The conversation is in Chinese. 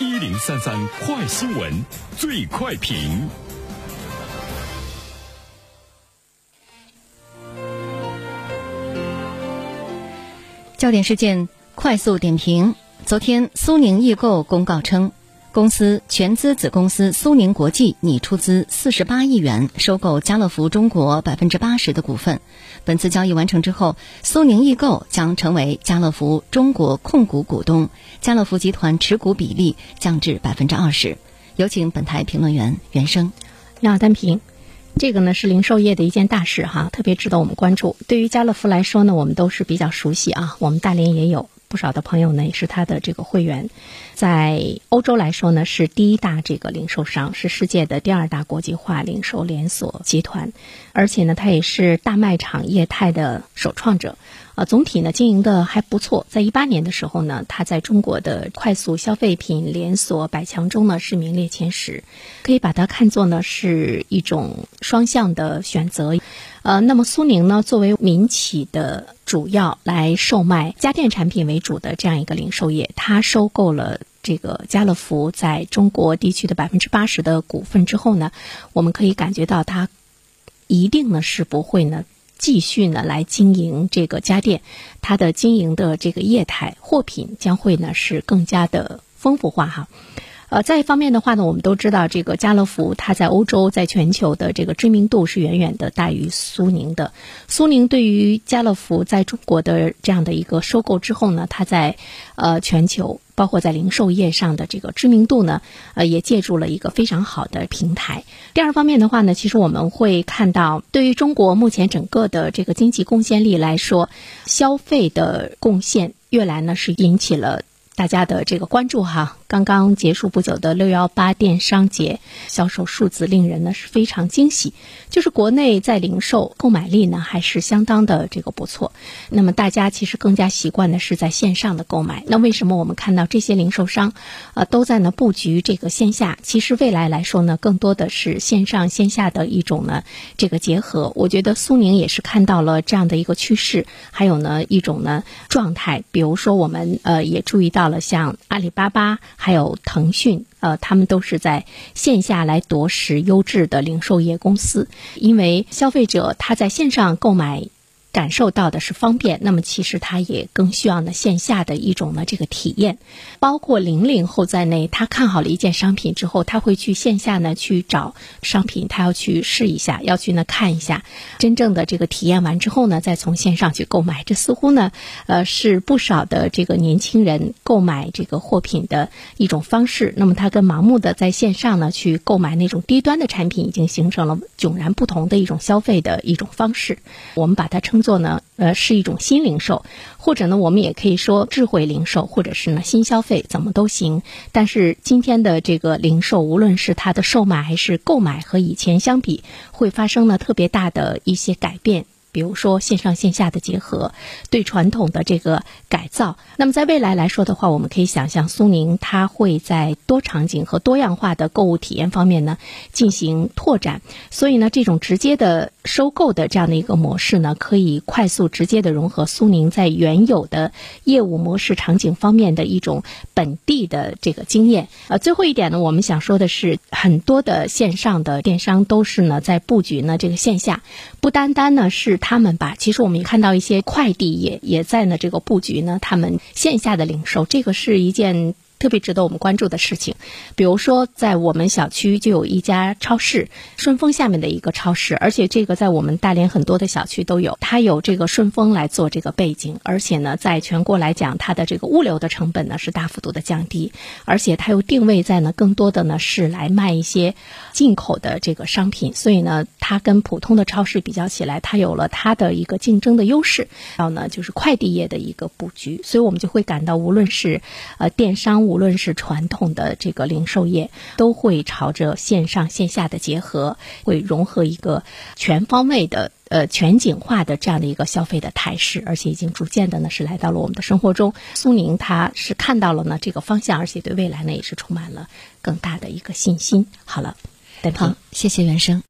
一零三三快新闻，最快评。焦点事件快速点评：昨天，苏宁易购公告称，公司全资子公司苏宁国际拟出资四十八亿元收购家乐福中国百分之八十的股份。本次交易完成之后，苏宁易购将成为家乐福中国控股股东，家乐福集团持股比例降至百分之二十。有请本台评论员袁生。你好，单平。这个呢是零售业的一件大事哈，特别值得我们关注。对于家乐福来说呢，我们都是比较熟悉啊，我们大连也有不少的朋友呢，也是他的这个会员。在欧洲来说呢，是第一大这个零售商，是世界的第二大国际化零售连锁集团，而且呢，它也是大卖场业态的首创者。呃，总体呢经营的还不错。在一八年的时候呢，它在中国的快速消费品连锁百强中呢是名列前十，可以把它看作呢是一种双向的选择。呃，那么苏宁呢作为民企的主要来售卖家电产品为主的这样一个零售业，它收购了这个家乐福在中国地区的百分之八十的股份之后呢，我们可以感觉到它一定呢是不会呢。继续呢来经营这个家电，它的经营的这个业态货品将会呢是更加的丰富化哈。呃，再一方面的话呢，我们都知道这个家乐福它在欧洲在全球的这个知名度是远远的大于苏宁的。苏宁对于家乐福在中国的这样的一个收购之后呢，它在呃全球。包括在零售业上的这个知名度呢，呃，也借助了一个非常好的平台。第二方面的话呢，其实我们会看到，对于中国目前整个的这个经济贡献力来说，消费的贡献越来呢是引起了大家的这个关注哈。刚刚结束不久的六幺八电商节销售数字令人呢是非常惊喜，就是国内在零售购买力呢还是相当的这个不错。那么大家其实更加习惯的是在线上的购买。那为什么我们看到这些零售商，呃都在呢布局这个线下？其实未来来说呢，更多的是线上线下的一种呢这个结合。我觉得苏宁也是看到了这样的一个趋势，还有呢一种呢状态。比如说我们呃也注意到了像阿里巴巴。还有腾讯，呃，他们都是在线下来夺食优质的零售业公司，因为消费者他在线上购买。感受到的是方便，那么其实他也更需要呢线下的一种呢这个体验，包括零零后在内，他看好了一件商品之后，他会去线下呢去找商品，他要去试一下，要去呢看一下，真正的这个体验完之后呢，再从线上去购买。这似乎呢，呃，是不少的这个年轻人购买这个货品的一种方式。那么他跟盲目的在线上呢去购买那种低端的产品，已经形成了迥然不同的一种消费的一种方式。我们把它称。工作呢，呃，是一种新零售，或者呢，我们也可以说智慧零售，或者是呢新消费，怎么都行。但是今天的这个零售，无论是它的售卖还是购买，和以前相比，会发生了特别大的一些改变。比如说线上线下的结合，对传统的这个改造。那么在未来来说的话，我们可以想象苏宁它会在多场景和多样化的购物体验方面呢进行拓展。所以呢，这种直接的收购的这样的一个模式呢，可以快速直接的融合苏宁在原有的业务模式场景方面的一种本地的这个经验。呃，最后一点呢，我们想说的是，很多的线上的电商都是呢在布局呢这个线下，不单单呢是。他们吧，其实我们也看到一些快递也也在呢这个布局呢，他们线下的零售，这个是一件。特别值得我们关注的事情，比如说，在我们小区就有一家超市，顺丰下面的一个超市，而且这个在我们大连很多的小区都有，它有这个顺丰来做这个背景，而且呢，在全国来讲，它的这个物流的成本呢是大幅度的降低，而且它又定位在呢更多的呢是来卖一些进口的这个商品，所以呢，它跟普通的超市比较起来，它有了它的一个竞争的优势。然后呢，就是快递业的一个布局，所以我们就会感到，无论是呃电商。无论是传统的这个零售业，都会朝着线上线下的结合，会融合一个全方位的呃全景化的这样的一个消费的态势，而且已经逐渐的呢是来到了我们的生活中。苏宁它是看到了呢这个方向，而且对未来呢也是充满了更大的一个信心。好了，好，谢谢袁生。